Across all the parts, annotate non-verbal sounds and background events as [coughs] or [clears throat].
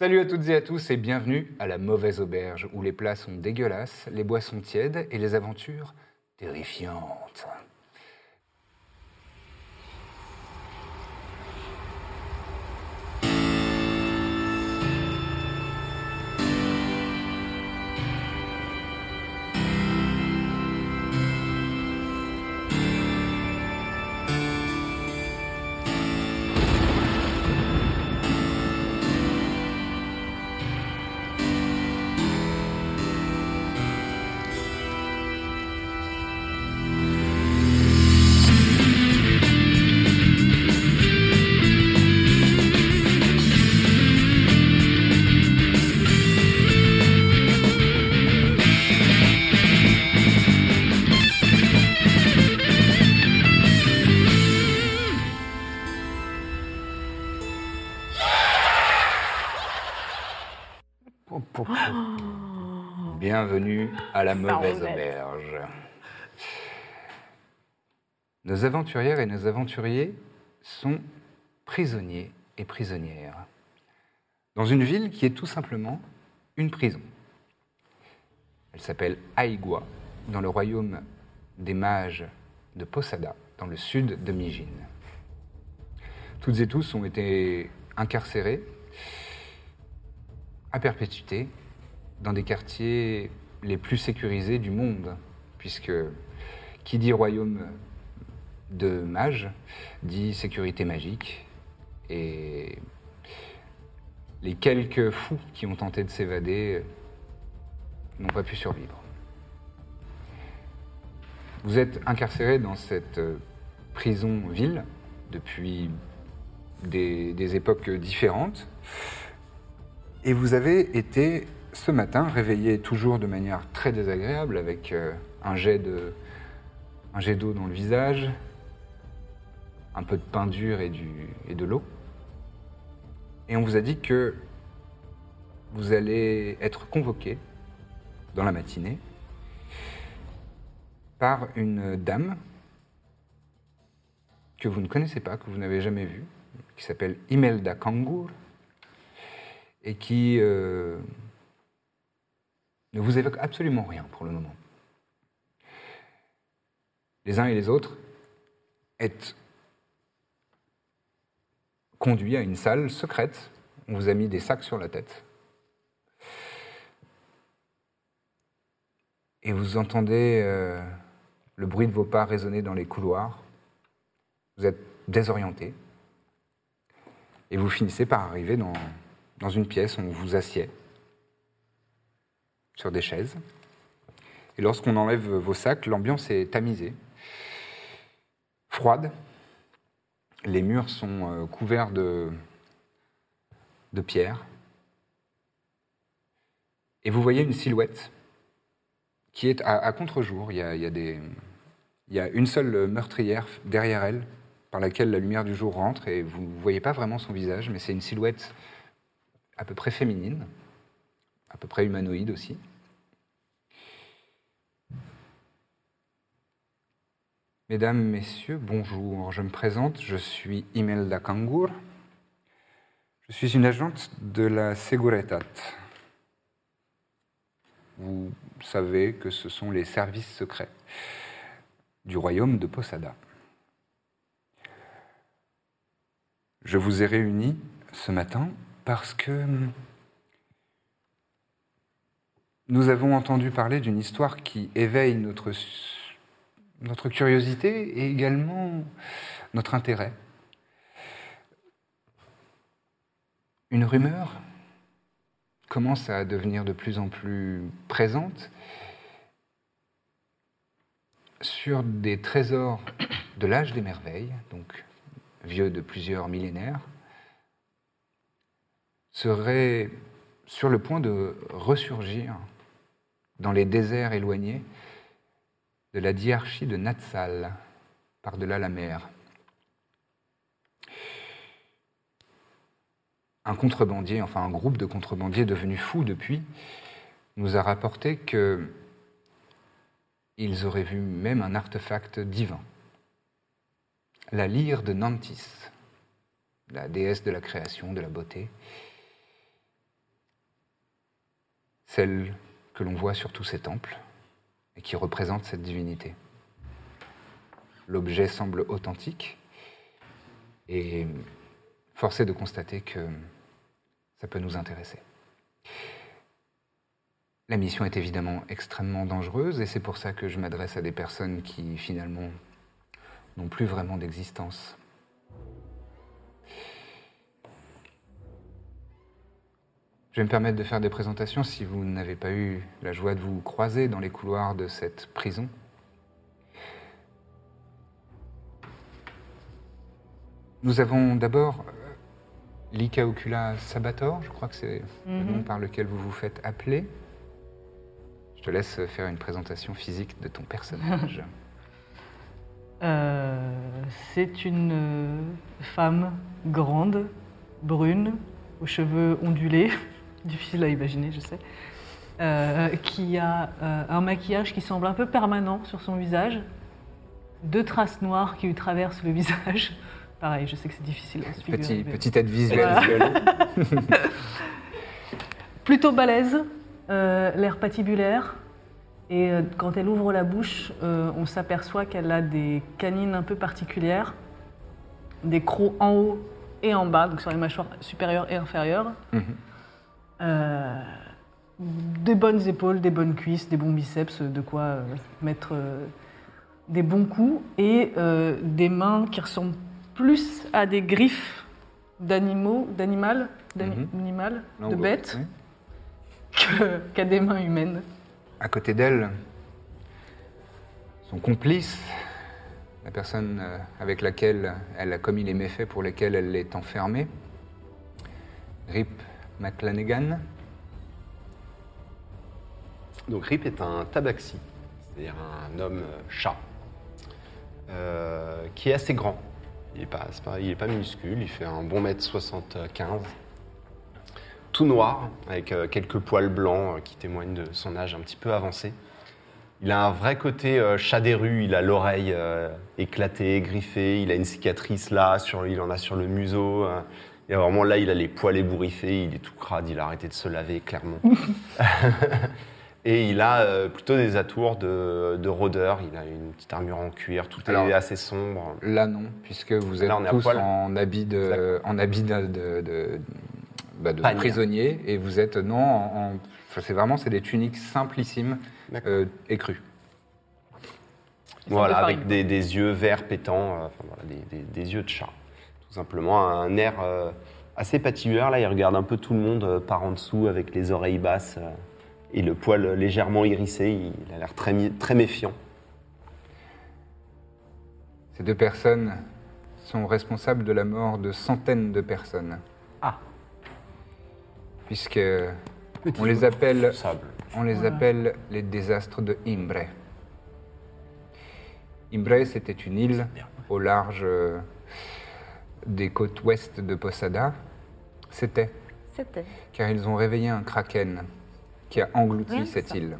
Salut à toutes et à tous et bienvenue à la mauvaise auberge où les plats sont dégueulasses, les boissons tièdes et les aventures terrifiantes. Bienvenue à la mauvaise auberge. Nos aventurières et nos aventuriers sont prisonniers et prisonnières dans une ville qui est tout simplement une prison. Elle s'appelle Aigua, dans le royaume des mages de Posada, dans le sud de Mijin. Toutes et tous ont été incarcérés à perpétuité dans des quartiers les plus sécurisés du monde, puisque qui dit royaume de mages dit sécurité magique, et les quelques fous qui ont tenté de s'évader n'ont pas pu survivre. Vous êtes incarcéré dans cette prison-ville depuis des, des époques différentes. Et vous avez été ce matin réveillé toujours de manière très désagréable avec euh, un jet d'eau dans le visage, un peu de pain dur et, du, et de l'eau. Et on vous a dit que vous allez être convoqué dans la matinée par une dame que vous ne connaissez pas, que vous n'avez jamais vue, qui s'appelle Imelda Kangur et qui euh, ne vous évoque absolument rien pour le moment. Les uns et les autres êtes conduits à une salle secrète. On vous a mis des sacs sur la tête. Et vous entendez euh, le bruit de vos pas résonner dans les couloirs. Vous êtes désorienté. Et vous finissez par arriver dans, dans une pièce on vous assied sur des chaises. Et lorsqu'on enlève vos sacs, l'ambiance est tamisée, froide. Les murs sont euh, couverts de, de pierres. Et vous voyez une silhouette qui est à, contre-jour. Il y a une seule meurtrière derrière elle, par laquelle la lumière du jour rentre, et vous ne voyez pas vraiment son visage, mais c'est une silhouette à peu près féminine, à peu près humanoïde aussi. Mesdames, Messieurs, bonjour. Je me présente, je suis Imelda Kangur. Je suis une agente de la Seguretat. Vous savez que ce sont les services secrets du royaume de Posada. Je vous ai réunis ce matin parce que nous avons entendu parler d'une histoire qui éveille notre, notre curiosité et également notre intérêt. Une rumeur commence à devenir de plus en plus présente sur des trésors de l'âge des merveilles, donc vieux de plusieurs millénaires, serait sur le point de ressurgir dans les déserts éloignés de la diarchie de Natsal, par-delà la mer. Un contrebandier, enfin un groupe de contrebandiers devenus fous depuis, nous a rapporté que ils auraient vu même un artefact divin, la lyre de Nantis, la déesse de la création, de la beauté, celle que l'on voit sur tous ces temples et qui représente cette divinité. L'objet semble authentique et force est de constater que ça peut nous intéresser. La mission est évidemment extrêmement dangereuse et c'est pour ça que je m'adresse à des personnes qui finalement n'ont plus vraiment d'existence. Je vais me permettre de faire des présentations si vous n'avez pas eu la joie de vous croiser dans les couloirs de cette prison. Nous avons d'abord euh, Lika Ocula Sabator, je crois que c'est le nom par lequel vous vous faites appeler. Je te laisse faire une présentation physique de ton personnage. [laughs] Euh, c'est une euh, femme grande, brune, aux cheveux ondulés, difficile à imaginer, je sais, euh, qui a euh, un maquillage qui semble un peu permanent sur son visage, deux traces noires qui lui traversent le visage. [laughs] Pareil, je sais que c'est difficile à se figurer. Petit, mais- petite aide visuelle. [laughs] plutôt balèze, euh, l'air patibulaire. Et quand elle ouvre la bouche, on s'aperçoit qu'elle a des canines un peu particulières, des crocs en haut et en bas, donc sur les mâchoires supérieures et inférieures. Mhm. Euh, des bonnes épaules, des bonnes cuisses, des bons biceps, de quoi euh, mettre euh, des bons coups, et des mains qui ressemblent plus à des griffes d'animaux, d'animal, d'ani- Mhm. d'animal, Non, de bêtes, qu'à des mains humaines. À côté d'elle, son complice, la personne avec laquelle elle a commis les méfaits pour lesquels elle est enfermée, Rip McLanegan. Donc Rip est un tabaxi, c'est-à-dire un homme euh, chat, euh, qui est assez grand. Il n'est pas, minuscule, il fait un bon mètre 75, tout noir, avec euh, quelques poils blancs qui témoignent de son âge un petit peu avancé. Il a un vrai côté chat des rues, il a l'oreille éclatée, griffée, il a une cicatrice là, il en a sur le museau. Et vraiment là, il a les poils ébouriffés, il est tout crade, il a arrêté de se laver, clairement. [laughs] Et il a euh, plutôt des atours de, de rôdeur. Il a une petite armure en cuir, tout Alors- est assez sombre. Là, non, puisque vous êtes Là, tous poil. en habit de, en habit de, de- de- bah, de prisonnier et vous êtes non en, en- enfin, c'est vraiment c'est des tuniques simplissimes euh, écrues. Voilà, avec des, des yeux verts pétants, euh, enfin, voilà, des, des- des yeux de chat. Tout simplement, un air euh, assez patibulaire. Là, il regarde un peu tout le monde euh, par en dessous avec les oreilles basses euh, et le poil légèrement hérissé. Il a l'air très, méfiant. Ces deux personnes sont responsables de la mort de centaines de personnes. Ah. Puisque on les appelle Sable. On les appelle les désastres de Imbre. Imbre, c'était une île au large des côtes ouest de Posada. C'était C'était. car ils ont réveillé un kraken qui a englouti cette ça. île.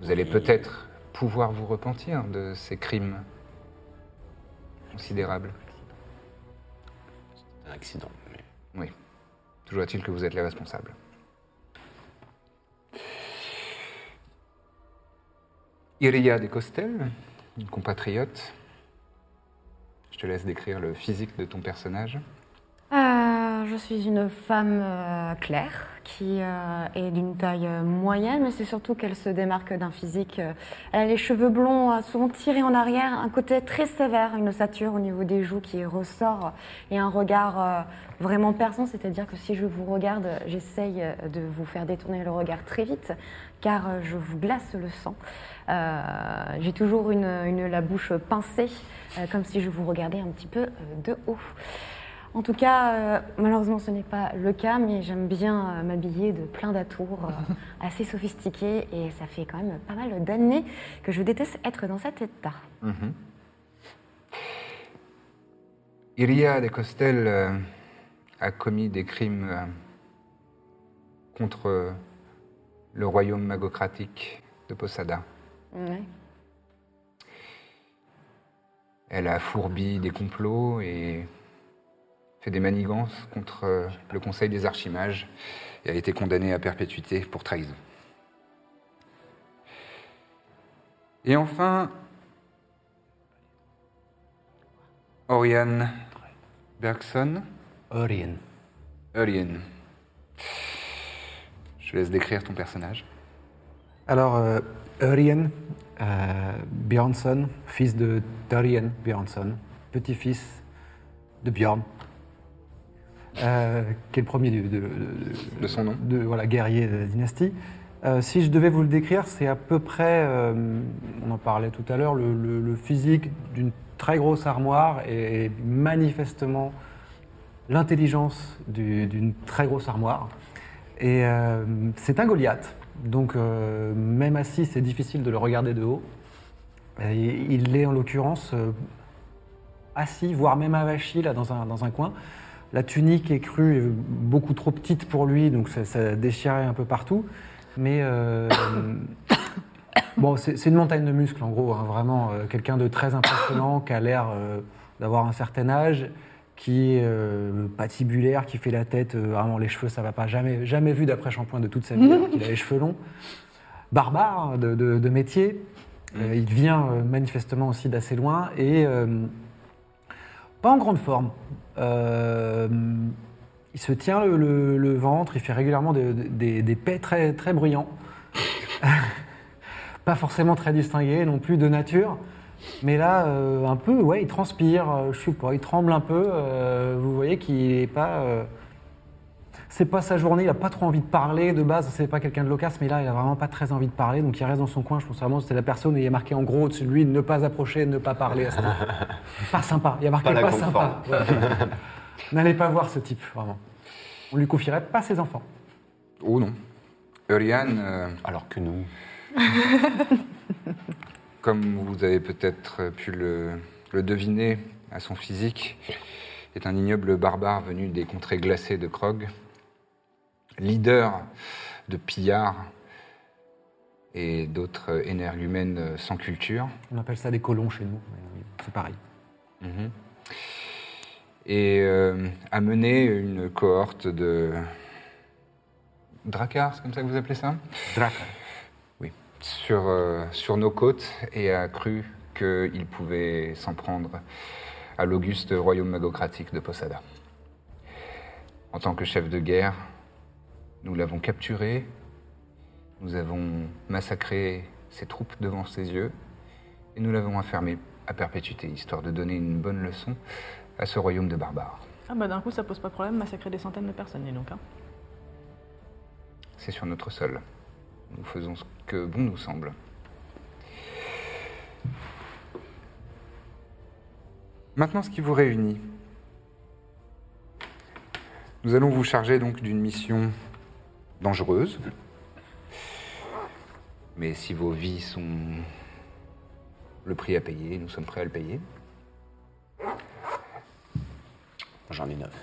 Vous allez peut-être pouvoir vous repentir de ces crimes considérables. Un accident. mais- Oui. Toujours est-il que vous êtes les responsables. Iria de Costel, une compatriote. Je te laisse décrire le physique de ton personnage. Euh, je suis une femme euh, claire qui euh, est d'une taille moyenne, mais c'est surtout qu'elle se démarque d'un physique. elle a les cheveux blonds souvent tirés en arrière, un côté très sévère, une ossature au niveau des joues qui ressort et un regard vraiment perçant, c'est-à-dire que si je vous regarde, j'essaye de vous faire détourner le regard très vite, car je vous glace le sang. Euh, J'ai toujours la bouche pincée, euh, comme si je vous regardais un petit peu euh, de haut. En tout cas, malheureusement, ce n'est pas le cas, mais j'aime bien m'habiller de plein d'atours assez sophistiqués et ça fait quand même pas mal d'années que je déteste être dans cet état. Mhm. Iria de Costel a commis des crimes contre le royaume magocratique de Posada. Ouais. Elle a fourbi des complots et fait des manigances contre euh, le Conseil des archimages et a été condamnée à perpétuité pour trahison. Et enfin, Oriane Bergson. Orien. Oriane. Je laisse décrire ton personnage. Alors, euh, Orien euh, Björnsson, fils de Dorien Björnsson, petit-fils de Björn, euh, qui est le premier de, de- De son nom. de voilà, guerrier de la dynastie. Euh, si je devais vous le décrire, c'est à peu près, euh, on en parlait tout à l'heure, le, le- le physique d'une très grosse armoire et manifestement l'intelligence du- d'une très grosse armoire. Et euh, c'est un Goliath, donc euh, même assis, c'est difficile de le regarder de haut. Et il est en l'occurrence euh, assis, voire même avachi là, dans, un, coin. La tunique est crue, est beaucoup trop petite pour lui, donc ça, ça déchirait un peu partout. Mais euh, [coughs] bon, c'est une montagne de muscles en gros, hein, vraiment quelqu'un de très impressionnant, qui a l'air d'avoir un certain âge, qui est euh, patibulaire, qui fait la tête, euh, vraiment les cheveux, ça va pas, jamais, jamais vu d'après shampoing de toute sa vie, qu'il a les cheveux longs. Barbare de, de- de métier, Euh, il vient manifestement aussi d'assez loin et pas en grande forme. Il se tient le, le- le ventre, il fait régulièrement de- de- des, des pets très, très bruyants. [laughs] pas forcément très distingués non plus de nature. Mais là, euh, un peu, ouais, il transpire, euh, je sais pas, il tremble un peu. euh, vous voyez qu'il est pas. euh, c'est pas sa journée, il a pas trop envie de parler de base, c'est pas quelqu'un de loquace, mais là il a vraiment pas très envie de parler, donc il reste dans son coin. Je pense vraiment que c'est la personne où il y a marqué en gros au-dessus de lui ne pas approcher, ne pas parler. à [laughs] pas sympa, il y a marqué Pas sympa. Ouais. [laughs] N'allez pas voir ce type, vraiment. On lui confierait pas ses enfants. Oh non. Euh, Alors que nous, [laughs] comme vous avez peut-être pu le, le deviner à son physique, est un ignoble barbare venu des contrées glacées de Krog, leader de pillards et d'autres énergumènes sans culture. On appelle ça des colons chez nous, mais c'est pareil. Mhm. Et euh, a mené une cohorte de dracars, c'est comme ça que vous appelez ça? Drac. Sur, euh, sur nos côtes et a cru qu'il pouvait s'en prendre à l'auguste royaume magocratique de Posada. En tant que chef de guerre, nous l'avons capturé, nous avons massacré ses troupes devant ses yeux et nous l'avons enfermé à perpétuité, histoire de donner une bonne leçon à ce royaume de barbares. Ah bah d'un coup ça pose pas de problème, massacrer des centaines de personnes, dis donc. Hein. C'est sur notre sol. Nous faisons ce que bon nous semble. Maintenant, ce qui vous réunit. Nous allons vous charger donc d'une mission dangereuse. Mais si vos vies sont le prix à payer, nous sommes prêts à le payer. j'en ai neuf.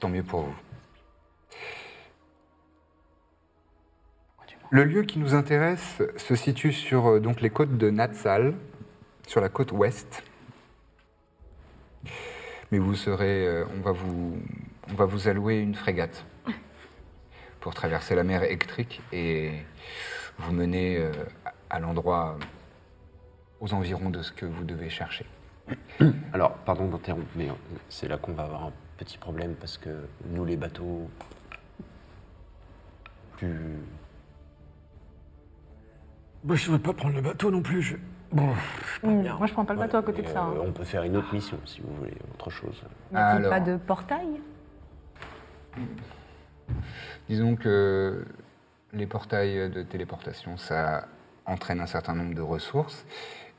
Tant mieux pour vous. Le lieu qui nous intéresse se situe sur euh, les côtes de Natsal, sur la côte ouest. Mais vous serez, euh, on, va vous, on va vous allouer une frégate pour traverser la mer électrique et vous mener euh, à l'endroit aux environs de ce que vous devez chercher. Alors, pardon d'interrompre, mais c'est là qu'on va avoir un petit problème parce que nous, les bateaux plus. Bah, je veux pas prendre le bateau non plus. Je... Bon, Hum, Moi je prends pas le bateau à côté de ça. Euh, hein. On peut faire une autre mission si vous voulez, autre chose. N'y a-t-il Alors. pas de portail? Disons que les portails de téléportation, ça entraîne un certain nombre de ressources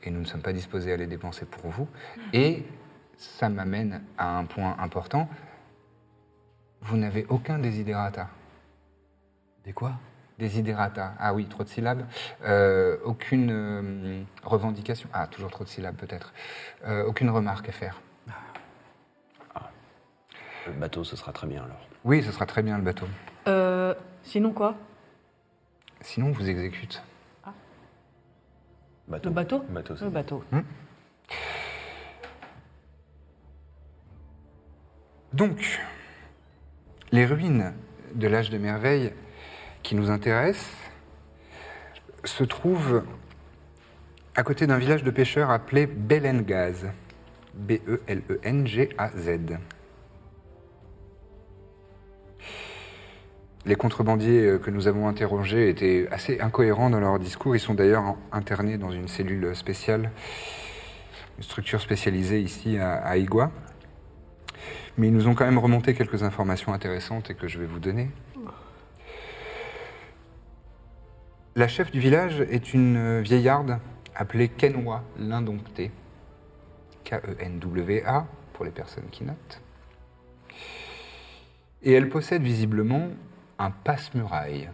et nous ne sommes pas disposés à les dépenser pour vous. Et ça m'amène à un point important. Vous n'avez aucun desiderata. Des quoi? Desiderata. Ah oui, trop de syllabes. Euh, aucune euh, revendication. Ah, toujours trop de syllabes peut-être. Euh, aucune remarque à faire. Le bateau, ce sera très bien alors. Oui, ce sera très bien le bateau. Euh, sinon quoi? Sinon, on vous exécute. Bateau. Le bateau? Bateau, c'est Le bateau. Donc, les ruines de l'âge de merveille qui nous intéressent se trouvent à côté d'un village de pêcheurs appelé Belengaz. B-E-L-E-N-G-A-Z. Les contrebandiers euh, que nous avons interrogés étaient assez incohérents dans leur discours. Ils sont d'ailleurs internés dans une cellule spéciale, une structure spécialisée ici à, à Igua. Mais ils nous ont quand même remonté quelques informations intéressantes et que je vais vous donner. La chef du village est une euh, vieillarde appelée Kenwa l'Indomptée. K-E-N-W-A pour les personnes qui notent. Et elle possède visiblement un passe-muraille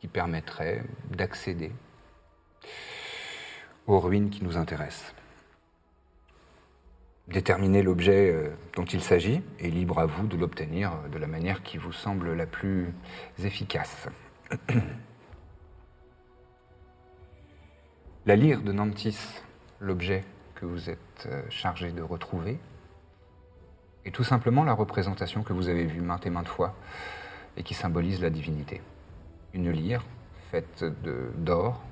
qui permettrait d'accéder aux ruines qui nous intéressent. Déterminer l'objet euh, dont il s'agit est libre à vous de l'obtenir euh, de la manière qui vous semble la plus efficace. [clears throat] La lyre de Nantis, l'objet que vous êtes euh, chargé de retrouver, est tout simplement la représentation que vous avez vue maintes et maintes fois et qui symbolise la divinité. Une lyre faite d'or,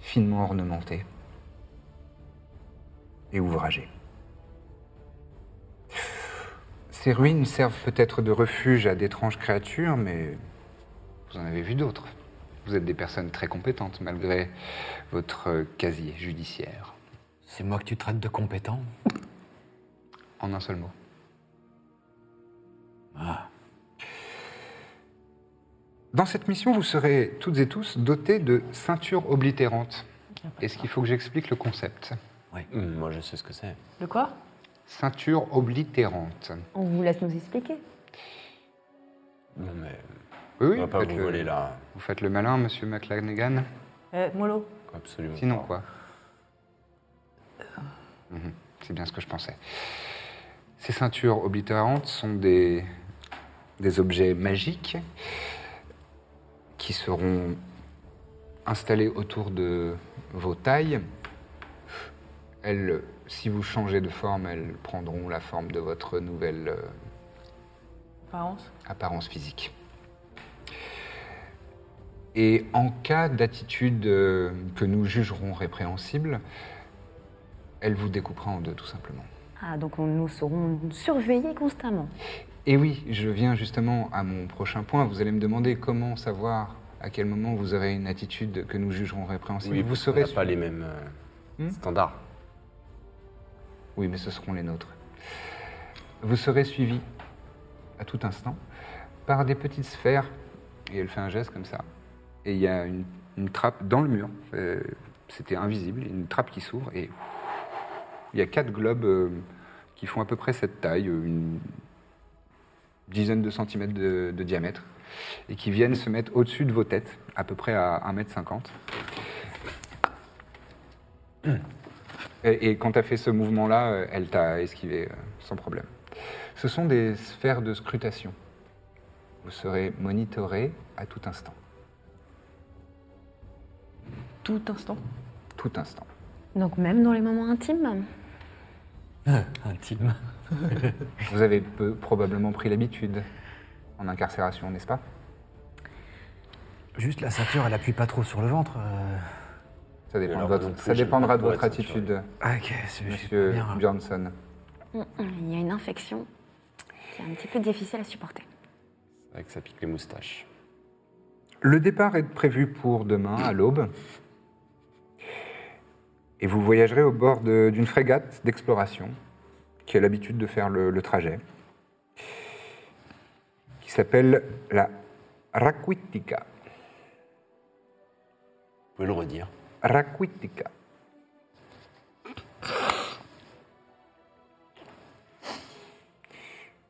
finement ornementée et ouvragée. Ces ruines servent peut-être de refuge à d'étranges créatures, mais vous en avez vu d'autres. Vous êtes des personnes très compétentes malgré votre casier judiciaire. C'est moi que tu traites de compétent? En un seul mot. Ah. Dans cette mission, vous serez toutes et tous dotés de ceintures oblitérantes. Est-ce qu'il faut que j'explique le concept? Hum, moi, je sais ce que c'est. De quoi? Ceinture oblitérante. On vous laisse nous expliquer. Non, mais Oui, on oui, va pas vous le- voler là. Vous faites le malin, monsieur McLanegan Eh, Molo Absolument. Sinon pas. quoi? Mhm, C'est bien ce que je pensais. Ces ceintures oblitérantes sont des, des objets magiques qui seront installés autour de vos tailles. Elles, si vous changez de forme, elles prendront la forme de votre nouvelle euh, Apparence apparence physique. Et en cas d'attitude euh, que nous jugerons répréhensible, elle vous découpera en deux, tout simplement. Ah, donc on- nous serons surveillés constamment. Et oui, je viens justement à mon prochain point. Vous allez me demander comment savoir à quel moment vous aurez une attitude que nous jugerons répréhensible. Oui, vous serez serez pas les mêmes euh, Hmm standards. Oui, mais ce seront les nôtres. Vous serez suivi à tout instant par des petites sphères, et elle fait un geste comme ça. Et il y a une, trappe dans le mur, euh, c'était invisible, une trappe qui s'ouvre, et il y a quatre globes euh, qui font à peu près cette taille, euh, une dizaine de centimètres de, diamètre, et qui viennent se mettre au-dessus de vos têtes, à peu près à 1m50. Et, et quand tu as fait ce mouvement-là, elle t'a esquivé sans problème. Ce sont des sphères de scrutation. Vous serez monitoré à tout instant. Tout instant. Tout instant. Donc même dans les moments intimes [laughs] Intime. [laughs] Vous avez peu- probablement pris l'habitude en incarcération, n'est-ce pas? Juste la ceinture, elle appuie pas trop sur le ventre. euh. ça, dépend Alors, votre- dépendra pas de votre être attitude, Ah, ok, c'est je suis monsieur pas bien. Bjornsson. Mm, mm, Il y a une infection qui est un petit peu difficile à supporter. C'est vrai que ça pique les moustaches. Le départ est prévu pour demain à l'aube. Et vous voyagerez au bord d'une frégate d'exploration qui a l'habitude de faire le, trajet, qui s'appelle la Raquitica. Vous pouvez le redire. Raquitica.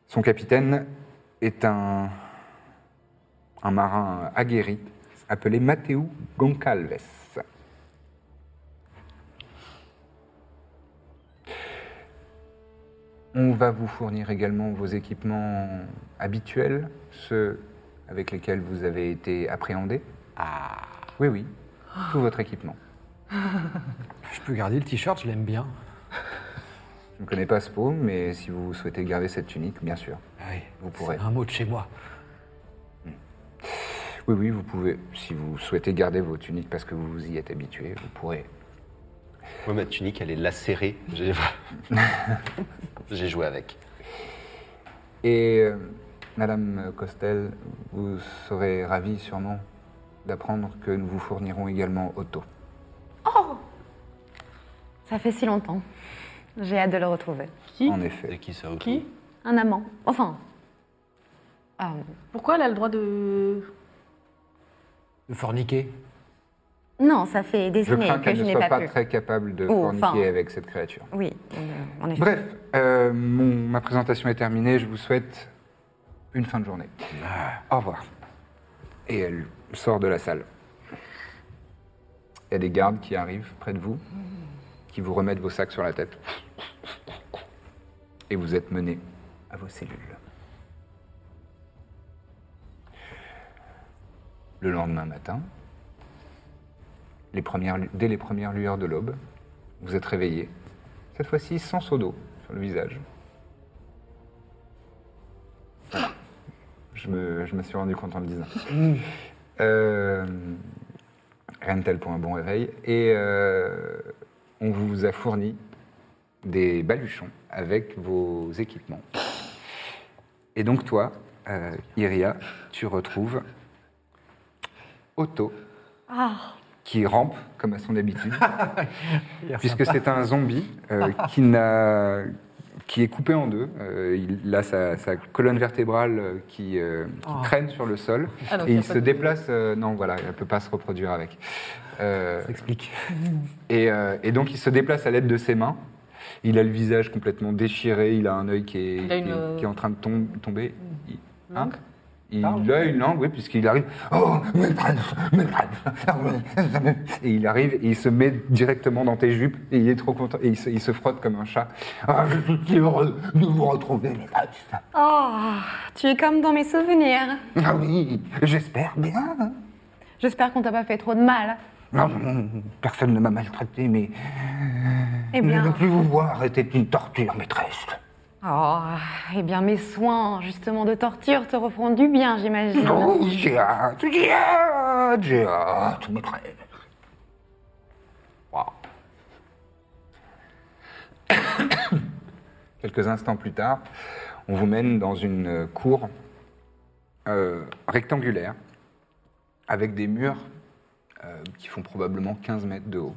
Son capitaine est un, un marin aguerri appelé Mateu Goncalves. On va vous fournir également vos équipements habituels, ceux avec lesquels vous avez été appréhendé. Ah. Oui, oui, tout votre équipement. [laughs] Je peux garder le t-shirt, je l'aime bien. Je ne connais pas ce pot, mais si vous souhaitez garder cette tunique, bien sûr. Ah oui, Vous pourrez. c'est un mot de chez moi. Oui, oui, vous pouvez. Si vous souhaitez garder vos tuniques parce que vous vous y êtes habitué, vous pourrez. Moi, ma tunique, elle est lacérée. J'ai [laughs] [laughs] J'ai joué avec. Et euh, Madame Costel, vous serez ravie sûrement d'apprendre que nous vous fournirons également Otto. Ça fait si longtemps. J'ai hâte de le retrouver. Qui? En effet. Et qui ça Qui? Un amant. Enfin. euh, Pourquoi elle a le droit de. De forniquer? Non, ça fait des Je années crains que qu'elle je ne soit pas, très capable de Oh, forniquer enfin. avec cette créature. Oui, euh, en effet. Bref, euh, mon- ma présentation est terminée. Je vous souhaite une fin de journée. Au revoir. Et elle sort de la salle. Il y a des gardes qui arrivent près de vous, qui vous remettent vos sacs sur la tête. Et vous êtes menés à vos cellules. Le lendemain matin, les premières, dès les premières lueurs de l'aube, vous êtes réveillé, cette fois-ci sans seau d'eau sur le visage. Voilà. Je me, je me suis rendu compte en le disant. Euh, rien de tel pour un bon réveil. Et euh, on vous a fourni des baluchons avec vos équipements. Et donc toi, euh, Iria, tu retrouves Otto, qui rampe comme à son habitude, [laughs] puisque c'est un zombie euh, [laughs] qui, qui est coupé en deux. Euh, il a sa, sa colonne vertébrale euh, qui, euh, qui Oh. traîne sur le sol Ah, et il se déplace. non, voilà, elle ne peut pas se reproduire avec. Ça explique. et, et donc il se déplace à l'aide de ses mains. Il a le visage complètement déchiré, il a un œil qui est, qui est- qui est en train de tom- tomber. Hein il Parle. a une langue, oui, puisqu'il arrive. Oh, mes bras, mes bras. Et il arrive et il se met directement dans tes jupes et il est trop content et il se, il se frotte comme un chat. Ah, je suis si heureux de vous retrouver, mes. Oh, tu es comme dans mes souvenirs. Ah oui, j'espère bien. J'espère qu'on t'a pas fait trop de mal. Non, non, personne ne m'a maltraité, mais Eh ne bien, plus vous voir était une torture, maîtresse. Oh, eh bien, mes soins, justement, de torture te referont du bien, j'imagine. Oh, j'ai hâte, j'ai hâte, j'ai hâte. Wow. Quelques instants plus tard, on vous mène dans une cour euh, rectangulaire avec des murs euh, qui font probablement 15 mètres de haut.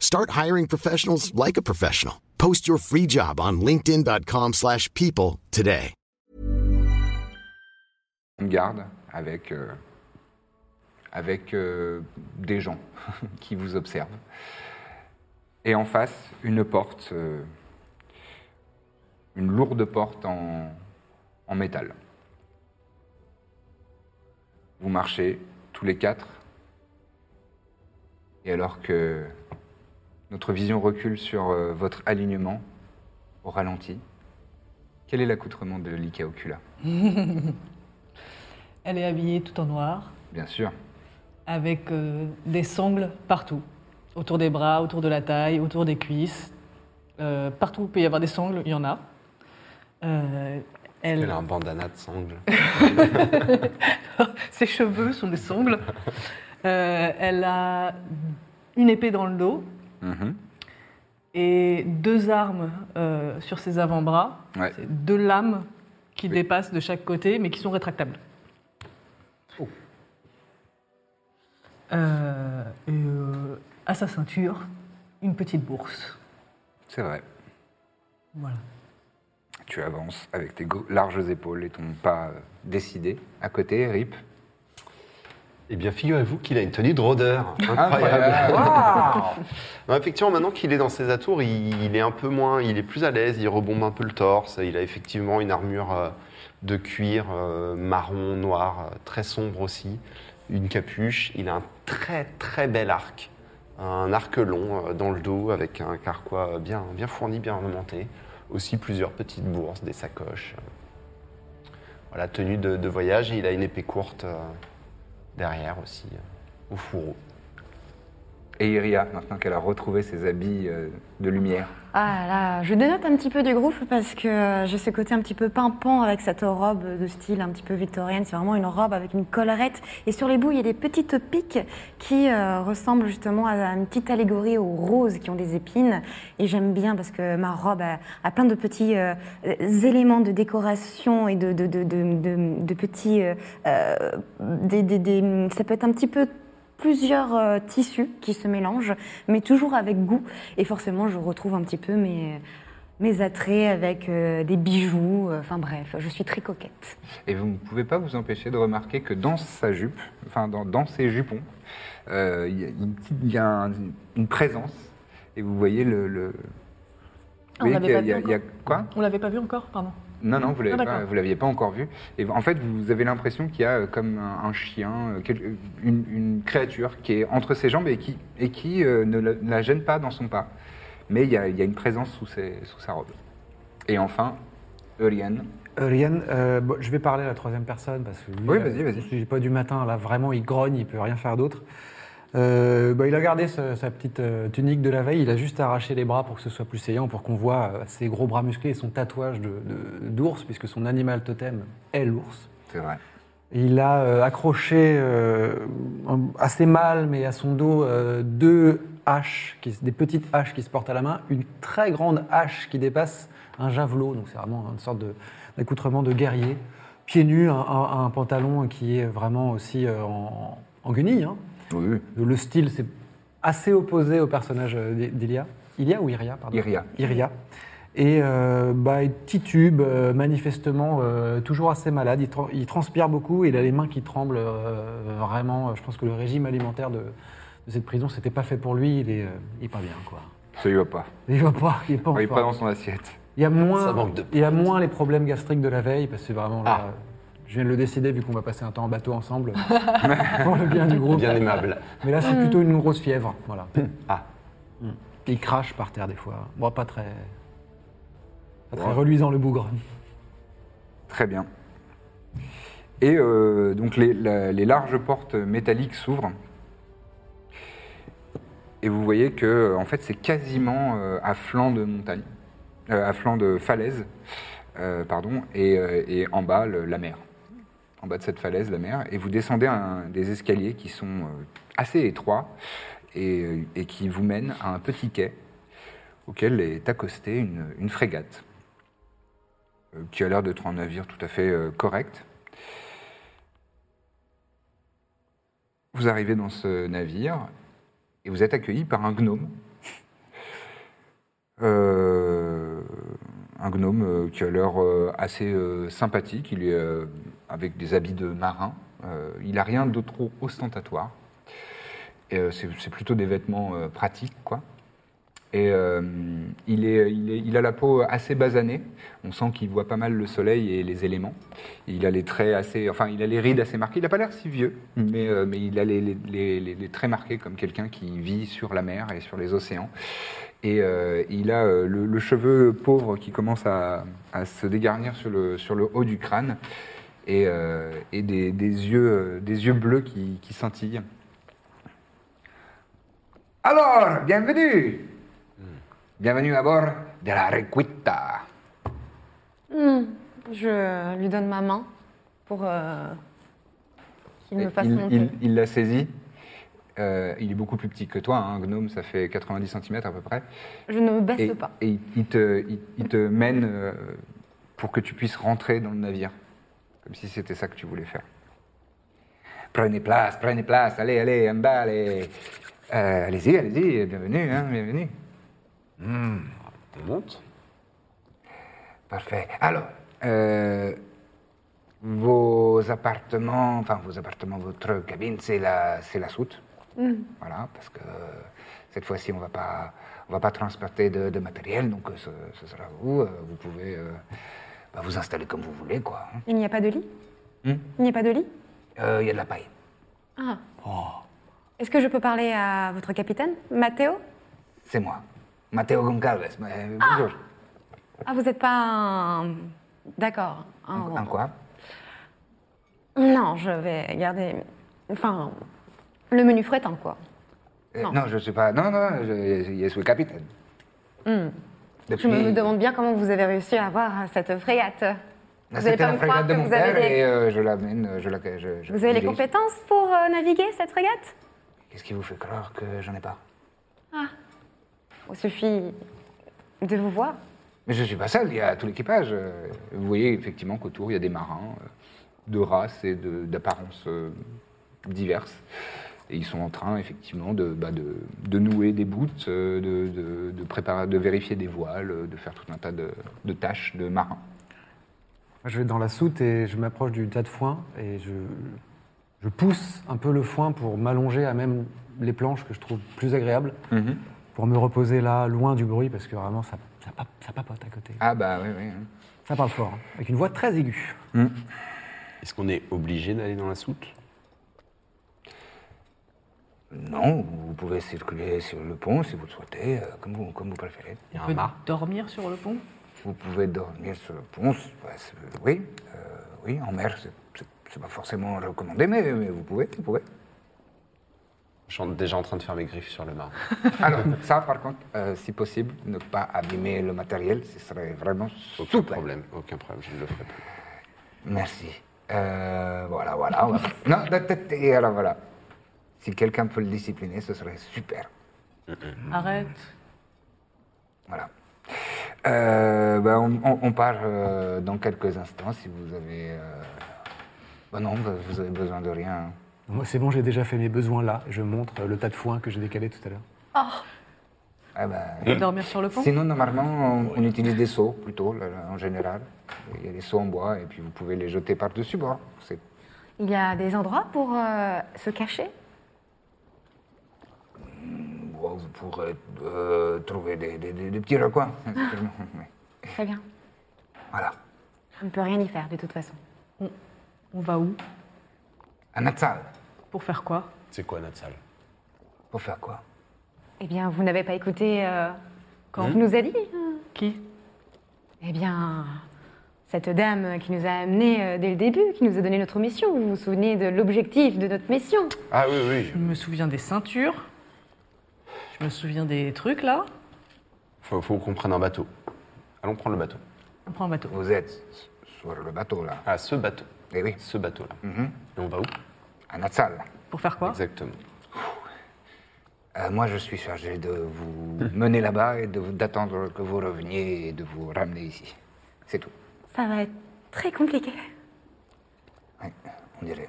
Start hiring professionals like a professional. Post your free job on linkedin.com/people slash people today. garde avec, euh, euh, des gens [laughs] qui vous observent. Et en face, une porte, euh, une lourde porte en, en métal. Vous marchez tous les quatre, et alors que notre vision recule sur euh, votre alignement au ralenti, quel est l'accoutrement de l'Ikea Ocula [laughs] Elle est habillée tout en noir, Bien sûr. avec euh, des sangles partout. Autour des bras, autour de la taille, autour des cuisses. Euh, partout où il peut y avoir des sangles, il y en a. Euh, elle- Elle a un bandana de sangle. [laughs] Ses cheveux sont des sangles. Euh, elle a une épée dans le dos Mhm. et deux armes euh, sur ses avant-bras. Ouais. Deux lames qui Oui. dépassent de chaque côté, mais qui sont rétractables. Oh. Euh, et, euh, à sa ceinture, une petite bourse. C'est vrai. Voilà. Tu avances avec tes larges épaules et ton pas décidé. À côté, Rip. Eh bien, figurez-vous qu'il a une tenue de rôdeur. Incroyable. [laughs] Non, effectivement, maintenant qu'il est dans ses atours, il, il est un peu moins, il est plus à l'aise, il rebombe un peu le torse. Il a effectivement une armure euh, de cuir euh, marron, noir, euh, très sombre aussi, une capuche. Il a un très très bel arc, un arc long euh, dans le dos avec un carquois bien, bien fourni, bien ornementé. Aussi plusieurs petites bourses, des sacoches. Voilà, tenue de, de voyage et il a une épée courte derrière aussi, euh, au fourreau. Et Iria, maintenant qu'elle a retrouvé ses habits euh, de lumière. Ah là, je dénote un petit peu du groupe parce que j'ai ce côté un petit peu pimpant avec cette robe de style un petit peu victorienne. C'est vraiment une robe avec une collerette. Et sur les bouts, il y a des petites piques qui euh, ressemblent justement à une petite allégorie aux roses qui ont des épines. Et j'aime bien parce que ma robe a, plein de petits euh, euh, éléments de décoration et de, petits... euh, euh, ça peut être un petit peu plusieurs euh, tissus qui se mélangent, mais toujours avec goût. Et forcément, je retrouve un petit peu mes, mes attraits avec euh, des bijoux. euh, Enfin bref, je suis très coquette. Et vous ne pouvez pas vous empêcher de remarquer que dans sa jupe, enfin dans, dans ses jupons, euh, il y a, une, petite- il y a un- une présence. Et vous voyez le. le- Ah, on vous voyez l'avait qu'il y a- pas il y a- vu il y a- encore Quoi? On l'avait pas vu encore, pardon. Non, non, vous Ah, ne d'accord. l'aviez pas encore vu. Et en fait, vous avez l'impression qu'il y a euh, comme un, un chien, euh, quel- une, une créature qui est entre ses jambes et qui, et qui euh, ne, la, ne la gêne pas dans son pas. Mais il y a, il y a une présence sous, ses- sous sa robe. Et enfin, Eurian. Euh, Ryan, euh, bon, je vais parler à la troisième personne parce que lui, Oui, euh, vas-y, vas-y. je suis pas du matin, là vraiment il grogne, il peut rien faire d'autre. Euh, bah, il a gardé sa, sa petite euh, tunique de la veille, il a juste arraché les bras pour que ce soit plus saillant, pour qu'on voit euh, ses gros bras musclés et son tatouage de- de- d'ours, puisque son animal totem est l'ours. C'est vrai. Il a accroché assez mal, mais à son dos, deux haches, qui, des petites haches qui se portent à la main, une très grande hache qui dépasse un javelot, donc c'est vraiment une sorte d'accoutrement de guerrier. Pieds nus, un, un- un pantalon qui est vraiment aussi en, en guenille. hein. Oui, Le style, c'est assez opposé au personnage euh, d'I- d'Ilia. Ilia ou Iria pardon Iria. Iria. Et euh, bah, il titube, euh, manifestement, euh, toujours assez malade. Il, tra- il transpire beaucoup, il a les mains qui tremblent euh, vraiment. Je pense que le régime alimentaire de, de cette prison, c'était pas fait pour lui. Il est, euh, il est pas bien, quoi. Ça y va pas. Il va pas, il est pas en Il est pas dans son assiette. Il y a moins, Ça manque de il y a moins les problèmes gastriques de la veille, parce que c'est vraiment là, Ah. Je viens de le décider vu qu'on va passer un temps en bateau ensemble, [laughs] pour le bien du groupe. Bien aimable. Mais là, c'est plutôt une grosse fièvre, voilà. Ah. Mm. Il crache par terre des fois. Bon, pas très, pas très Ouais. reluisant le bougre. Très bien. Et euh, donc les, la- les larges portes métalliques s'ouvrent. Et vous voyez que en fait c'est quasiment euh, à flanc de montagne, euh, à flanc de falaise, euh, pardon, et, euh, et en bas le- la mer. En bas de cette falaise, la mer, et vous descendez des escaliers qui sont euh, assez étroits et, euh, et qui vous mènent à un petit quai auquel est accostée une, frégate euh, qui a l'air d'être un navire tout à fait correct. Vous arrivez dans ce navire et vous êtes accueilli par un gnome. Un gnome qui a l'air assez sympathique. Avec des habits de marin. Euh, il n'a rien de trop ostentatoire. Euh, c'est plutôt des vêtements euh, pratiques, quoi. Et il, a la peau assez basanée. On sent qu'il voit pas mal le soleil et les éléments. Il a les traits assez, enfin, il a les rides assez marquées. Il n'a pas l'air si vieux, mais, il a les, les- traits marqués comme quelqu'un qui vit sur la mer et sur les océans. Et il a le, cheveu pauvre qui commence à, se dégarnir sur le haut du crâne et, euh, et des, des yeux, euh, des yeux bleus qui, qui scintillent. Alors, bienvenue Bienvenue à bord de la Requita. Hmm, Je lui donne ma main pour euh, qu'il me fasse il, monter. il- il la saisit. Euh, il est beaucoup plus petit que toi, hein, un gnome, ça fait 90 cm à peu près. Je ne me baisse Et, pas. et il- il, te, il, il te mène euh, pour que tu puisses rentrer dans le navire. Comme si c'était ça que tu voulais faire. Prenez place, prenez place, allez, allez, en bas, allez. Euh, allez-y, allez-y, bienvenue, hein, bienvenue. On monte Parfait. Alors, euh, vos appartements, enfin vos appartements, votre cabine, c'est la, c'est la soute. Voilà, parce que cette fois-ci, on va pas, on va pas transporter de, de matériel, donc euh, ce, ce sera vous. Vous pouvez euh, bah, vous installer comme vous voulez, quoi. hein. Il n'y a pas de lit Hmm Il n'y a pas de lit Euh, Il y a de la paille. Ah. Est-ce que je peux parler à votre capitaine, Matteo? C'est moi, Matteo Goncalves. mais bonjour. Ah, vous n'êtes pas un... D'accord. Un, un quoi? Non, je vais garder... Enfin, le menu frétant, quoi. Euh, Non. non, je suis pas. Non, non, je, je suis capitaine. Depuis- Je me demande bien comment vous avez réussi à avoir cette frégate. Vous C'était allez pas la me croire que vous avez des- et euh, je l'amène, je la. Je, je Vous avez les compétences pour euh, naviguer cette frégate? Qu'est-ce qui vous fait croire que j'en ai pas? Il suffit de vous voir. Mais je suis pas seul, il y a tout l'équipage. Euh, Vous voyez effectivement qu'autour, il y a des marins euh, de races et d'apparences euh, diverses. Et ils sont en train, effectivement, de, bah, de, de nouer des bouts, euh, de, de, de préparer, de vérifier des voiles, euh, de faire tout un tas de, de tâches de marins. Je vais dans la soute et je m'approche du tas de foin et je, je pousse un peu le foin pour m'allonger à même les planches que je trouve plus agréables, pour me reposer là, loin du bruit, parce que vraiment ça, ça, pap- ça papote à côté. Ah bah oui, oui. Ça parle fort, hein, avec une voix très aiguë. Est-ce qu'on est obligé d'aller dans la soute? Non, vous pouvez circuler sur le pont si vous le souhaitez, euh, comme, vous, comme vous préférez. Il y a On un peut mât dormir sur le pont? Vous pouvez dormir sur le pont, oui, euh, oui, en mer, c'est- pas forcément recommandé, mais, mais vous pouvez, vous pouvez. Je suis déjà en train de faire mes griffes sur le mât. [laughs] Alors, ça, par contre, euh, si possible, ne pas abîmer le matériel, ce serait vraiment Aucun super. problème, aucun problème, je ne le ferai plus. Merci. Euh, voilà, voilà. on va- non, et alors voilà. Si quelqu'un peut le discipliner, ce serait super. Arrête. Voilà. Euh, ben, on, on- on part euh, dans quelques instants si vous avez. euh, ben non, vous avez besoin de rien. Moi, c'est bon, j'ai déjà fait mes besoins là. Je montre le tas de foin que j'ai décalé tout à l'heure. Ah ben, Dormir sur le pont Sinon, normalement, on, on utilise des seaux plutôt, là, là, en général. Il y a des seaux en bois et puis vous pouvez les jeter par-dessus bord. C'est- Il y a des endroits pour euh, se cacher? Vous pourrez euh, trouver des, des- des- des petits recoins. Oui. [laughs] Très bien. voilà. On ne peut rien y faire de toute façon. On va où? À Natsal. Pour faire quoi? C'est quoi notre salle Pour faire quoi? Eh bien, vous n'avez pas écouté euh, quand Hein on nous a dit euh, Qui? Eh bien, cette dame qui nous a amenés euh, dès le début, qui nous a donné notre mission. Vous vous souvenez de l'objectif de notre mission? Ah oui, oui. Je me souviens des ceintures. Je me souviens des trucs là. Faut, faut qu'on prenne un bateau. Allons prendre le bateau. On prend un bateau. Vous êtes sur le bateau, là. Ah, ce bateau. Eh oui, Ce bateau-là. Mhm. Et on va où? À Natsal. Pour faire quoi? Exactement. Euh, moi, je suis chargé de vous mener là-bas et d'attendre que vous reveniez et de vous ramener ici. C'est tout. Ça va être très compliqué. Oui, on dirait.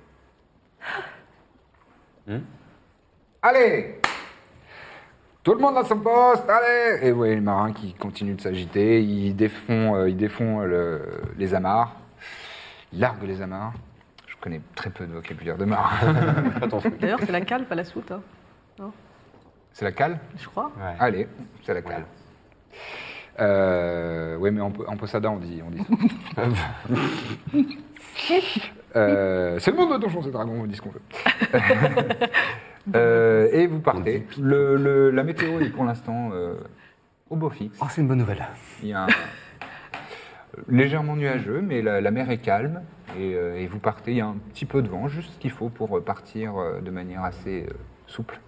Hmm Allez Tout le monde à son poste, allez Et vous voyez les marins qui continuent de s'agiter, ils défont, euh, ils défont euh, le- les amarres, ils larguent les amarres. Je connais très peu de vocabulaire de marin. [laughs] D'ailleurs, c'est la cale, pas la soute. hein. C'est la cale? Je crois. Ouais. Allez, c'est la cale. Euh, oui, mais en, en Posada, on dit, on dit ça. [laughs] Euh, c'est le monde de Donjons et Dragons, on dit ce qu'on veut. [laughs] Euh, et vous partez. Le, le- la météo est pour l'instant euh, au beau fixe. Oh, c'est une bonne nouvelle. Il y a un- légèrement nuageux, mais la, la mer est calme. Et, euh, et vous partez, il y a un petit peu de vent, juste ce qu'il faut pour euh, partir euh, de manière assez euh, souple.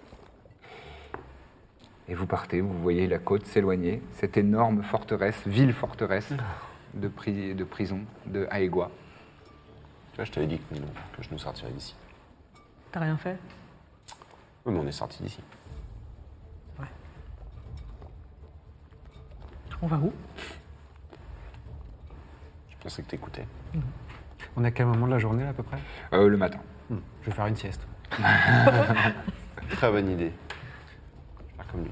Et vous partez, vous voyez la côte s'éloigner, cette énorme forteresse, ville-forteresse de, pri- de prison de Aegua. Tu vois, je t'avais dit que, nous- que je nous sortirais d'ici. T'as rien fait? Oui, mais on est sorti d'ici. On va où? Je pensais que t'écoutais. On est à quel moment de la journée, là, à peu près? Euh, le matin. Hmm, Je vais faire une sieste. [laughs] Très bonne idée. Je vais faire comme lui.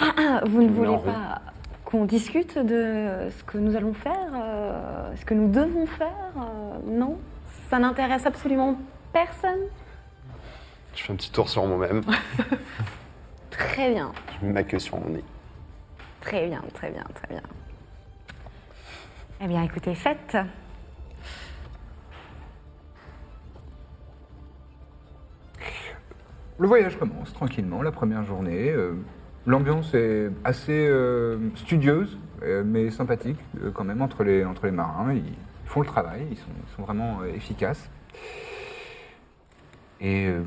Ah, vous ne Mais en voulez rond. pas qu'on discute de ce que nous allons faire, euh, ce que nous devons faire euh, Non? Ça n'intéresse absolument personne? Je fais un petit tour sur moi-même. [laughs] Très bien, Je mets ma queue sur mon nez. très bien, très bien, très bien. Eh bien, écoutez, faites. Le voyage commence tranquillement, la première journée. euh, L'ambiance est assez euh, studieuse, euh, mais sympathique euh, quand même entre les, entre les marins. Ils font le travail, ils sont, ils sont vraiment euh, efficaces. Et euh,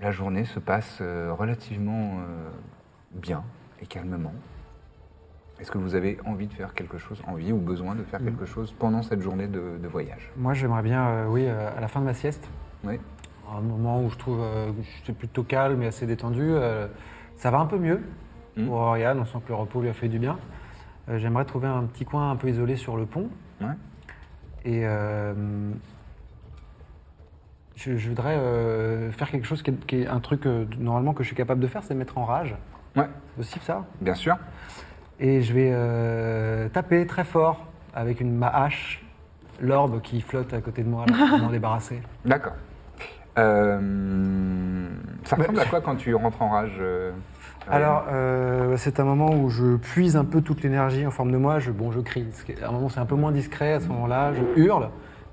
la journée se passe euh, relativement euh, bien et calmement. Est-ce que vous avez envie de faire quelque chose, envie ou besoin de faire quelque chose pendant cette journée de, de voyage? Moi, j'aimerais bien, euh, oui, euh, à la fin de ma sieste, Oui. un moment où je trouve euh, que j'étais plutôt calme et assez détendu, ça va un peu mieux pour Oriane, on sent que le repos lui a fait du bien. J'aimerais trouver un petit coin un peu isolé sur le pont. Ouais. Et euh, je, je voudrais euh, faire quelque chose qui est, qui est un truc euh, normalement que je suis capable de faire, c'est mettre en rage. Ouais, C'est possible ça? Bien sûr. Et je vais euh, taper très fort avec une, ma hache l'orbe qui flotte à côté de moi là, pour m'en [laughs] débarrasser. D'accord. Euh, ça ressemble à quoi quand tu rentres en rage euh, Alors, euh, c'est un moment où je puise un peu toute l'énergie en forme de moi. Je, bon, je crie. À un moment, c'est un peu moins discret. À ce moment-là, je hurle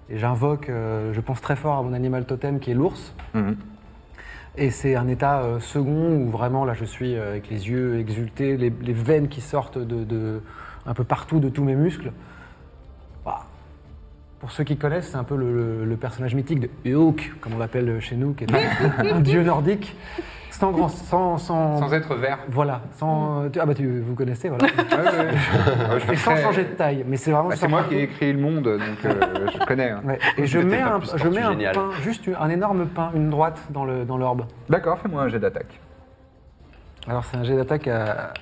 et j'invoque. euh, je pense très fort à mon animal totem qui est l'ours. Mhm. Et c'est un état euh, second où vraiment, là, je suis euh, avec les yeux exultés, les, les veines qui sortent de, de- un peu partout de tous mes muscles. Bah, Pour ceux qui connaissent, c'est un peu le, le- le personnage mythique de Eok, comme on l'appelle chez nous, qui est un, [laughs] un dieu nordique. Sans grand, sans, sans, Sans être vert. voilà, sans. tu- Ah bah tu, vous connaissez, voilà. [laughs] Ouais, ouais. Ouais, [laughs] je Et sans changer de taille. Mais c'est vraiment. Bah, c'est moi qui ai écrit le monde, donc euh, je connais. hein. Ouais. Et je mets pas un, plus je mets un génial. pain, juste un énorme pain, une droite dans le dans l'orbe. D'accord, fais-moi un jet d'attaque. Alors c'est un jet d'attaque à,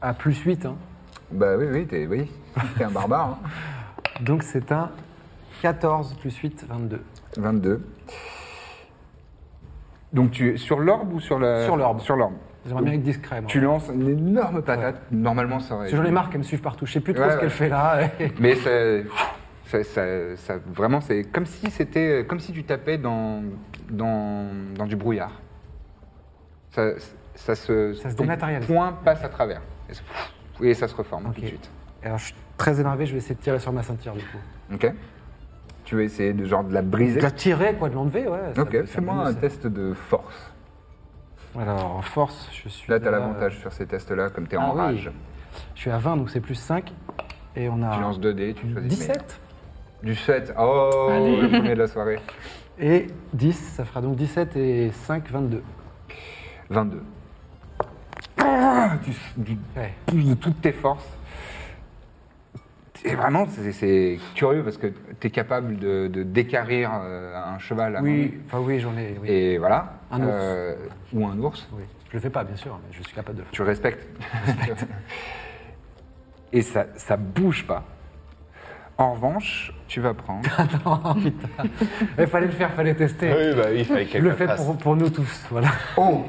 à plus 8. hein. Bah oui, oui, t'es oui. T'es un barbare. hein. [laughs] Donc c'est un 14 plus 8, 22. 22. Donc tu sur l'orbe ou sur la Sur l'orbe. Sur l'orbe. J'aimerais bien être discret. Moi. Tu lances une énorme patate. Normalement, ça aurait. Que j'en ai marre qu'elle me suive partout. Je sais plus trop Ouais, ce qu'elle fait là. [laughs] Mais ça, ça, ça- ça- vraiment, c'est comme si c'était, comme si tu tapais dans, dans, dans du brouillard. Ça, ça se, Ça se dématérialise. point passe à travers. Et, ça- et ça se reforme Ok. tout de suite. Alors je suis très énervé, je vais essayer de tirer sur ma ceinture du coup. Ok. Tu veux essayer de genre de la briser. De la tirer, quoi, de l'enlever, ouais. ça Ok. peut- ça Fais-moi peut- un ça- test de force. Alors en force, je suis. Là, t'as à- l'avantage sur ces tests-là, comme t'es Ah en oui. rage. Je suis à 20, donc c'est plus 5. Et on a. Tu lances 2 dés, tu choisis le 17 meilleur. Du 7. Oh, le premier de la soirée. et 10, ça fera donc 17 et 5, 22. 22. Ah, tu, tu Ouais. pousses de toutes tes forces. Et vraiment, c'est- c'est curieux parce que tu es capable de, de euh, un cheval à Oui, enfin oui, j'en ai. Oui. Et voilà. Un ours. Euh, ou un ours. Oui. Je le fais pas, bien sûr, mais je suis capable de le faire. Tu respectes. [laughs] Et ça, ça bouge pas. En revanche, tu vas prendre. [laughs] Oh putain. Il fallait le faire, fallait tester. Oui, bah oui, il fallait je qu'elle le le fais pour, pour nous tous, voilà. Oh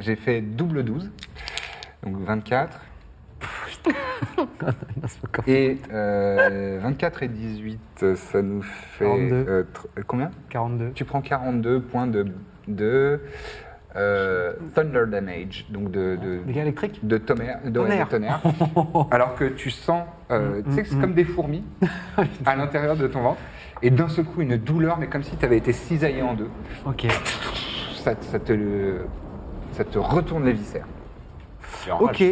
J'ai fait double 12. Donc 24. [laughs] Et euh, 24 et 18, ça nous fait. 42. euh, tr- combien? 42. Tu prends 42 points de, de euh, Thunder Damage, donc de, de, Dégâts électriques? de tonnerre. de- ouais, de Tonnerre. tonnerre. [laughs] alors que tu sens, euh, tu sais que c'est comme des fourmis [laughs] à l'intérieur de ton ventre. Et d'un seul coup, une douleur, mais comme si tu avais été cisaillé en deux. Ok. Ça, ça te, ça te retourne les viscères. Et en Ok.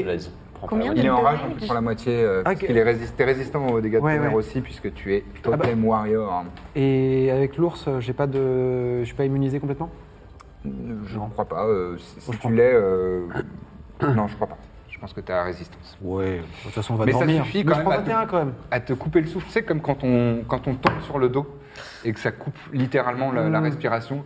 Pas Combien Il est en rage, donc tu prends la moitié, euh, parce qu'il est résist- t'es résistant aux dégâts de Ouais, tonnerre ouais. aussi, puisque tu es Ah bah. Totem Warrior. Et avec l'ours, j'ai pas de. Je suis pas immunisé complètement? Je ne crois pas. euh, si tu l'es. euh, non, je crois pas. Je pense que tu as résistance. Ouais, de toute façon, on va Mais ça dormir. suffit Mais quand je même prends à te- 21 quand même. À te couper le souffle, c'est comme quand on, quand on tombe sur le dos et que ça coupe littéralement la, la respiration.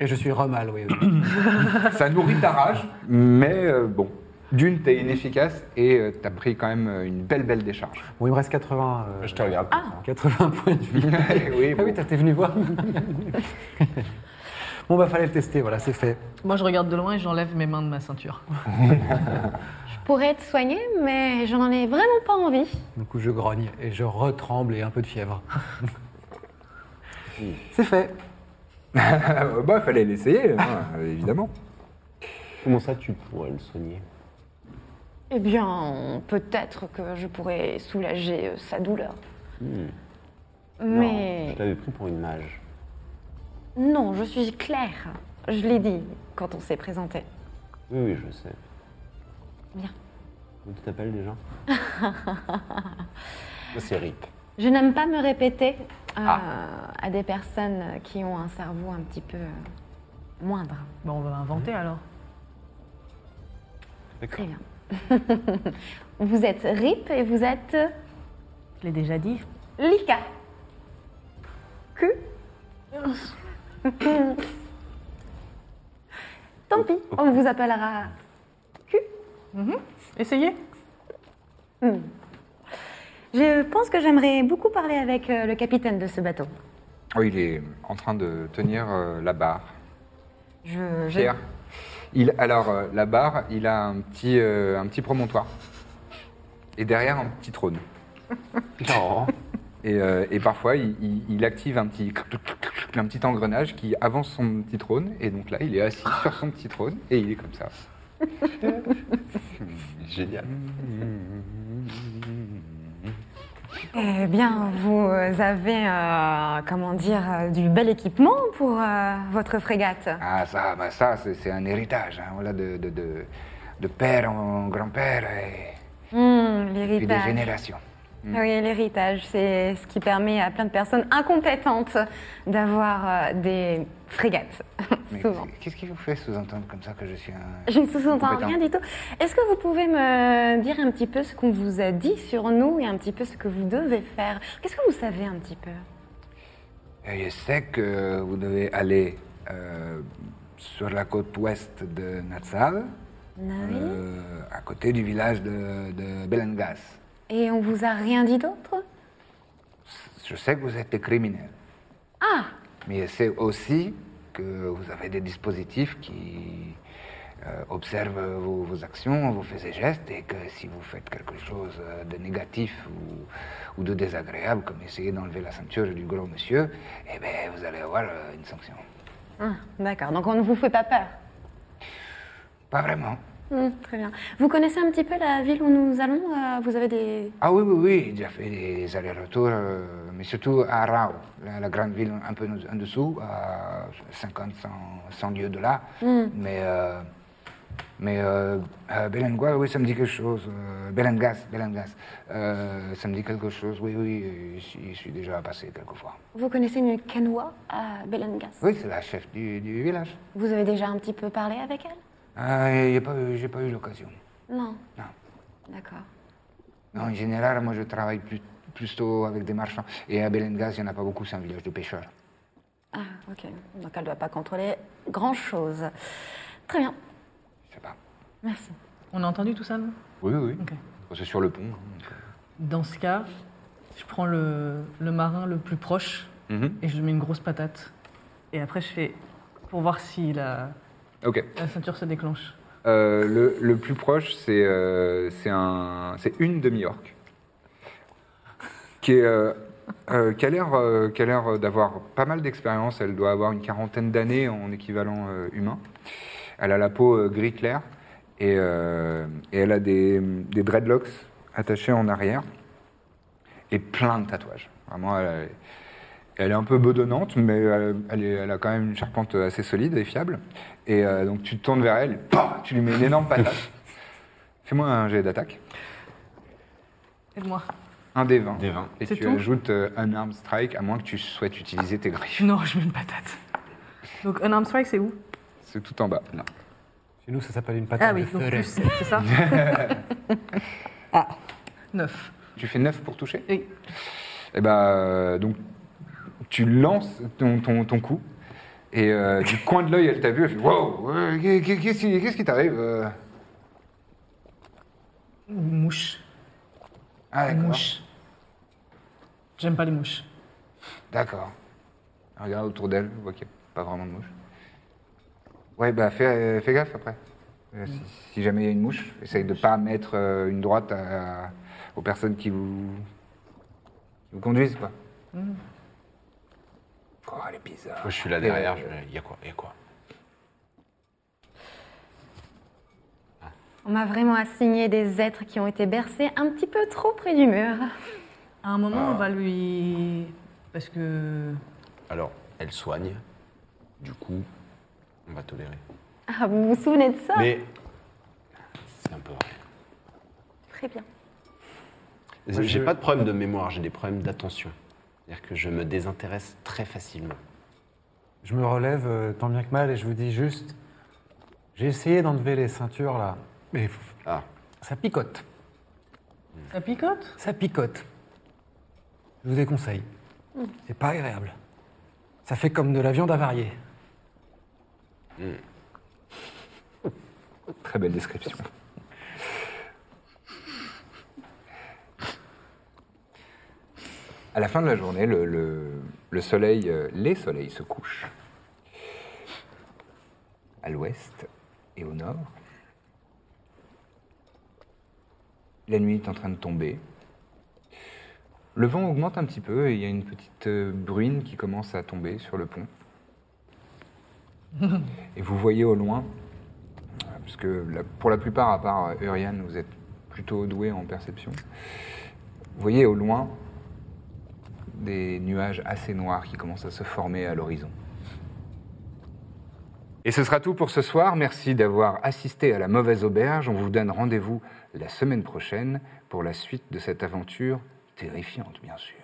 Et je suis remal, oui. oui. [coughs] Ça nourrit ta rage, mais euh, bon. D'une, t'es inefficace et euh, t'as pris quand même euh, une belle, belle décharge. bon, il me reste 80. euh, Je te regarde. 80 points de vie. [laughs] oui, Ah oui, t'es venu voir. bon, bah, fallait le tester, voilà, c'est fait. Moi, je regarde de loin et j'enlève mes mains de ma ceinture. [laughs] Je pourrais être soignée, mais je n'en ai vraiment pas envie. Du coup, je grogne et je retremble et un peu de fièvre. c'est fait. [laughs] bah, fallait l'essayer, hein, évidemment. Comment ça, tu pourrais le soigner? Eh bien, peut-être que je pourrais soulager euh, sa douleur. Non, Mais je l'avais pris pour une mage. non, je suis Claire. Je l'ai dit quand on s'est présenté. Oui, oui, je sais. Bien. Comment tu t'appelles déjà? [laughs] C'est Rip. Je n'aime pas me répéter euh, Ah. à des personnes qui ont un cerveau un petit peu euh, moindre. Bon, on va inventer alors. Très bien. [laughs] vous êtes Rip et vous êtes Je l'ai déjà dit. Lika. Q. [coughs] Tant pis, on vous appellera Q. Essayez. Je pense que j'aimerais beaucoup parler avec euh, le capitaine de ce bateau. Oui, il est en train de tenir euh, la barre. Je, je- Pierre. Il, alors, euh, la barre, il a un petit, euh, un petit promontoire. Et derrière, un petit trône. [laughs] Non. Et, euh, et parfois, il, il- il active un petit, [laughs] un petit engrenage qui avance son petit trône. Et donc là, il est assis sur son petit trône et il est comme ça. [laughs] Génial. Eh bien, vous avez, euh, comment dire, euh, du bel équipement pour euh, votre frégate. Ah, ça, bah, ça c'est un héritage. hein, voilà, de, de, de, de père en grand-père et, Hmm, puis des générations. Oui, l'héritage, c'est ce qui permet à plein de personnes incompétentes d'avoir euh, des frégates, [laughs] souvent. qu'est-ce qui vous fait sous-entendre comme ça que je suis un. Je ne sous-entends rien du tout. Est-ce que vous pouvez me dire un petit peu ce qu'on vous a dit sur nous et un petit peu ce que vous devez faire? Qu'est-ce que vous savez un petit peu? Et Je sais que vous devez aller euh, sur la côte ouest de Natsal, Oui. euh, à côté du village de, de Belengas. Et on vous a rien dit d'autre? Je sais que vous êtes des criminels, Ah! Mais sais aussi que vous avez des dispositifs qui euh, observent vos, vos actions, vos faits et gestes, et que si vous faites quelque chose euh, de négatif ou, ou de désagréable, comme essayer d'enlever la ceinture du gros monsieur, eh bien, vous allez avoir euh, une sanction. Ah, D'accord, donc on ne vous fait pas peur? Pas vraiment. Hmm, Très bien. Vous connaissez un petit peu la ville où nous allons Euh, Vous avez des... Ah oui, oui, oui, j'ai déjà fait des allers-retours, euh, mais surtout à Rao, la, la grande ville un peu en dessous, à 50, 100, 100 lieues de là. Mais, euh, mais euh, euh, oui, ça me dit quelque chose. Belengas, Belengas, euh, ça me dit quelque chose, oui, oui, j'y suis- déjà passé quelques fois. Vous connaissez une canoa à Belengas? Oui, c'est la chef du, du village. Vous avez déjà un petit peu parlé avec elle? Ah, et j'ai pas, eu- j'ai pas eu l'occasion. Non. Non. D'accord. Non, en général, moi, je travaille plus, plutôt avec des marchands. Et à Belengas, il n'y en a pas beaucoup, c'est un village de pêcheurs. Ah, ok. Donc elle ne doit pas contrôler grand-chose. Très bien. Je sais pas. Merci. On a entendu tout ça, nous Oui, oui. Ok. C'est sur le pont. hein, donc, Dans ce cas, je prends le, le marin le plus proche euh. Mhm. et je lui mets une grosse patate. Et après, je fais pour voir si la, Ok. la ceinture se déclenche. Euh, le, le plus proche, c'est euh, c'est un, c'est une demi-orque. Qui, est, euh, qui a l'air qui a l'air d'avoir pas mal d'expérience. Elle doit avoir une quarantaine d'années en équivalent humain. Elle a la peau gris clair et, et elle a des, des dreadlocks attachés en arrière et plein de tatouages. Vraiment, elle, est- elle est un peu bedonnante, mais euh, elle, est- elle a quand même une charpente assez solide et fiable. Et euh, donc tu te tournes vers elle, tu lui mets une énorme patate. [laughs] Fais-moi un jet d'attaque. Aide-moi. Un des 20. Des 20. Et tu tout ajoutes euh, un arm strike, à moins que tu souhaites utiliser tes griffes. Non, je mets une patate. Donc, un arm strike, c'est où? C'est tout en bas. Là. Chez nous, ça s'appelle une patate Ah oui, de donc plus, c'est ça [laughs] Ah, 9. Tu fais 9 pour toucher? Oui. Et ben, donc, tu lances ton, ton, ton coup. Et euh, du coin de l'œil, elle t'a vu, elle fait Wow, euh, qu'est- qu'est- qu'est-ce qui qu'est-ce qui t'arrive euh? Mouche. Ah, d'accord. Mouche. J'aime pas les mouches. D'accord. Elle Regarde autour d'elle, elle voit qu'il n'y a pas vraiment de mouche. Ouais, bah fais, fais gaffe après. Euh, si, si jamais il y a une mouche, essaye de pas mettre euh, une droite à- aux personnes qui vous, qui vous conduisent, quoi. Oh, elle est bizarre. Moi, je suis là derrière. je- Il y a quoi Il y a quoi On m'a vraiment assigné des êtres qui ont été bercés un petit peu trop près du mur. À un moment, on va lui. Parce que. Alors, elle soigne. Du coup, on va tolérer. Ah, vous vous souvenez de ça Mais c'est un peu vrai. Très bien. J'ai je- pas de problème de mémoire, j'ai des problèmes d'attention. C'est-à-dire que je me désintéresse très facilement. Je me relève euh, tant bien que mal et je vous dis juste j'ai essayé d'enlever les ceintures là, mais Ah, ça picote. Ça picote? Ça picote. Je vous déconseille. C'est pas agréable. Ça fait comme de la viande avariée. Très belle description. À la fin de la journée, le, le- le soleil, euh, les soleils se couchent. À l'ouest et au nord. La nuit est en train de tomber. Le vent augmente un petit peu et il y a une petite euh, bruine qui commence à tomber sur le pont. [laughs] Et vous voyez au loin parce que pour la plupart, à part euh, Urian, vous êtes plutôt doué en perception. Vous voyez au loin des nuages assez noirs qui commencent à se former à l'horizon. Et ce sera tout pour ce soir. Merci d'avoir assisté à la mauvaise auberge. On vous donne rendez-vous la semaine prochaine pour la suite de cette aventure terrifiante, bien sûr.